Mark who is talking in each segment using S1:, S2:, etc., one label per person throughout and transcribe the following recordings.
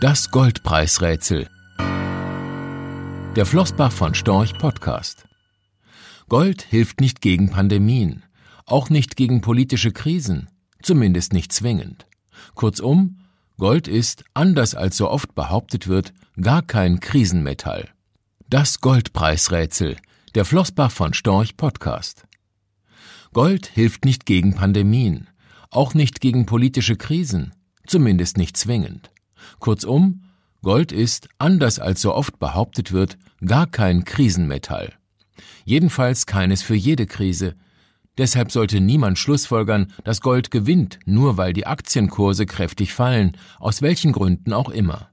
S1: Das Goldpreisrätsel. Der Flossbach von Storch Podcast. Gold hilft nicht gegen Pandemien, auch nicht gegen politische Krisen, zumindest nicht zwingend. Kurzum, Gold ist, anders als so oft behauptet wird, gar kein Krisenmetall. Das Goldpreisrätsel. Der Flossbach von Storch Podcast. Gold hilft nicht gegen Pandemien, auch nicht gegen politische Krisen, zumindest nicht zwingend. Kurzum, Gold ist, anders als so oft behauptet wird, gar kein Krisenmetall. Jedenfalls keines für jede Krise. Deshalb sollte niemand schlussfolgern, dass Gold gewinnt, nur weil die Aktienkurse kräftig fallen, aus welchen Gründen auch immer.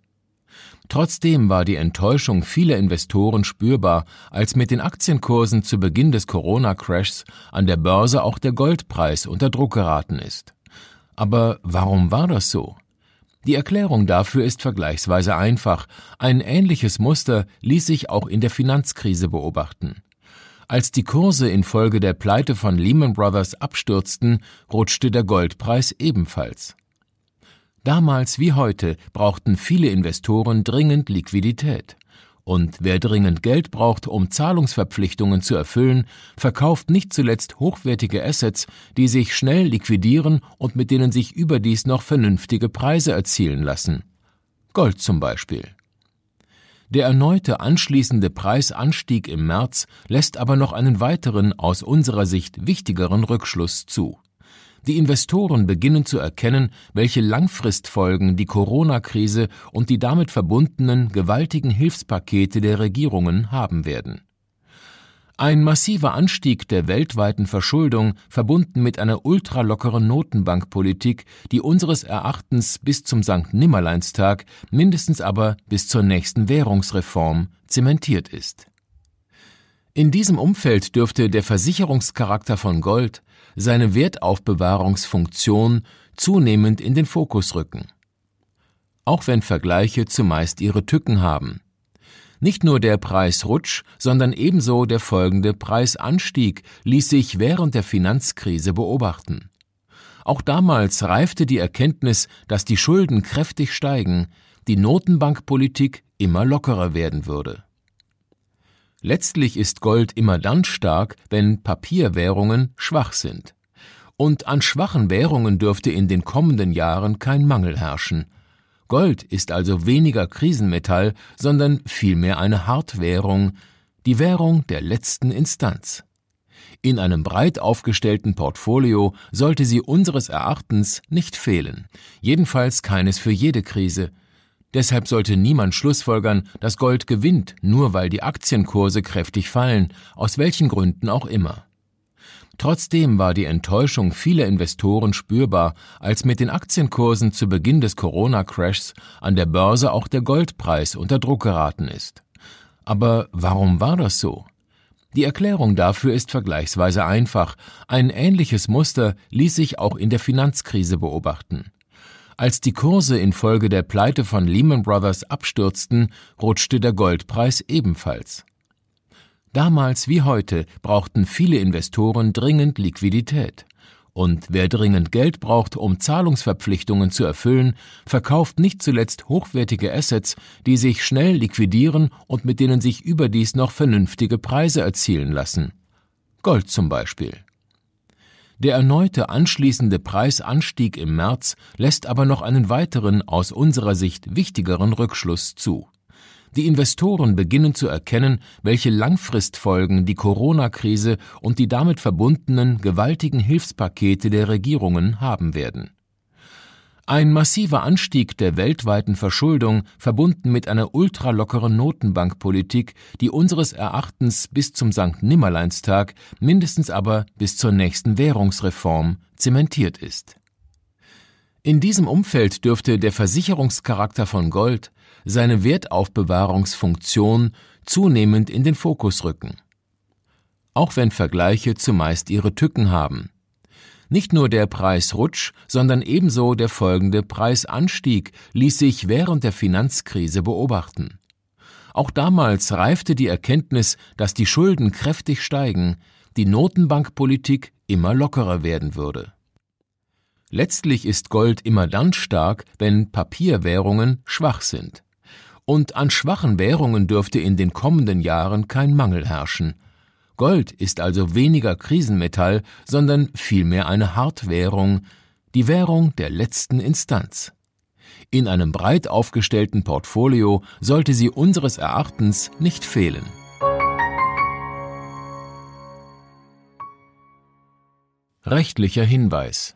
S1: Trotzdem war die Enttäuschung vieler Investoren spürbar, als mit den Aktienkursen zu Beginn des Corona-Crashs an der Börse auch der Goldpreis unter Druck geraten ist. Aber warum war das so? Die Erklärung dafür ist vergleichsweise einfach. Ein ähnliches Muster ließ sich auch in der Finanzkrise beobachten. Als die Kurse infolge der Pleite von Lehman Brothers abstürzten, rutschte der Goldpreis ebenfalls. Damals wie heute brauchten viele Investoren dringend Liquidität. Und wer dringend Geld braucht, um Zahlungsverpflichtungen zu erfüllen, verkauft nicht zuletzt hochwertige Assets, die sich schnell liquidieren und mit denen sich überdies noch vernünftige Preise erzielen lassen. Gold zum Beispiel. Der erneute anschließende Preisanstieg im März lässt aber noch einen weiteren, aus unserer Sicht wichtigeren Rückschluss zu. Die Investoren beginnen zu erkennen, welche Langfristfolgen die Corona-Krise und die damit verbundenen gewaltigen Hilfspakete der Regierungen haben werden. Ein massiver Anstieg der weltweiten Verschuldung, verbunden mit einer ultralockeren Notenbankpolitik, die unseres Erachtens bis zum St. Nimmerleinstag, mindestens aber bis zur nächsten Währungsreform zementiert ist. In diesem Umfeld dürfte der Versicherungscharakter von Gold, seine Wertaufbewahrungsfunktion zunehmend in den Fokus rücken. Auch wenn Vergleiche zumeist ihre Tücken haben. Nicht nur der Preisrutsch, sondern ebenso der folgende Preisanstieg ließ sich während der Finanzkrise beobachten. Auch damals reifte die Erkenntnis, dass die Schulden kräftig steigen, die Notenbankpolitik immer lockerer werden würde. Letztlich ist Gold immer dann stark, wenn Papierwährungen schwach sind. Und an schwachen Währungen dürfte in den kommenden Jahren kein Mangel herrschen. Gold ist also weniger Krisenmetall, sondern vielmehr eine Hartwährung, die Währung der letzten Instanz. In einem breit aufgestellten Portfolio sollte sie unseres Erachtens nicht fehlen, jedenfalls keines für jede Krise, Deshalb sollte niemand schlussfolgern, dass Gold gewinnt, nur weil die Aktienkurse kräftig fallen, aus welchen Gründen auch immer. Trotzdem war die Enttäuschung vieler Investoren spürbar, als mit den Aktienkursen zu Beginn des Corona-Crashs an der Börse auch der Goldpreis unter Druck geraten ist. Aber warum war das so? Die Erklärung dafür ist vergleichsweise einfach. Ein ähnliches Muster ließ sich auch in der Finanzkrise beobachten. Als die Kurse infolge der Pleite von Lehman Brothers abstürzten, rutschte der Goldpreis ebenfalls. Damals wie heute brauchten viele Investoren dringend Liquidität. Und wer dringend Geld braucht, um Zahlungsverpflichtungen zu erfüllen, verkauft nicht zuletzt hochwertige Assets, die sich schnell liquidieren und mit denen sich überdies noch vernünftige Preise erzielen lassen. Gold zum Beispiel. Der erneute anschließende Preisanstieg im März lässt aber noch einen weiteren, aus unserer Sicht wichtigeren Rückschluss zu. Die Investoren beginnen zu erkennen, welche Langfristfolgen die Corona-Krise und die damit verbundenen gewaltigen Hilfspakete der Regierungen haben werden. Ein massiver Anstieg der weltweiten Verschuldung, verbunden mit einer ultralockeren Notenbankpolitik, die unseres Erachtens bis zum St. Nimmerleinstag, mindestens aber bis zur nächsten Währungsreform zementiert ist. In diesem Umfeld dürfte der Versicherungscharakter von Gold, seine Wertaufbewahrungsfunktion zunehmend in den Fokus rücken. Auch wenn Vergleiche zumeist ihre Tücken haben. Nicht nur der Preisrutsch, sondern ebenso der folgende Preisanstieg ließ sich während der Finanzkrise beobachten. Auch damals reifte die Erkenntnis, dass die Schulden kräftig steigen, die Notenbankpolitik immer lockerer werden würde. Letztlich ist Gold immer dann stark, wenn Papierwährungen schwach sind. Und an schwachen Währungen dürfte in den kommenden Jahren kein Mangel herrschen. Gold ist also weniger Krisenmetall, sondern vielmehr eine Hartwährung, die Währung der letzten Instanz. In einem breit aufgestellten Portfolio sollte sie unseres Erachtens nicht fehlen. Rechtlicher Hinweis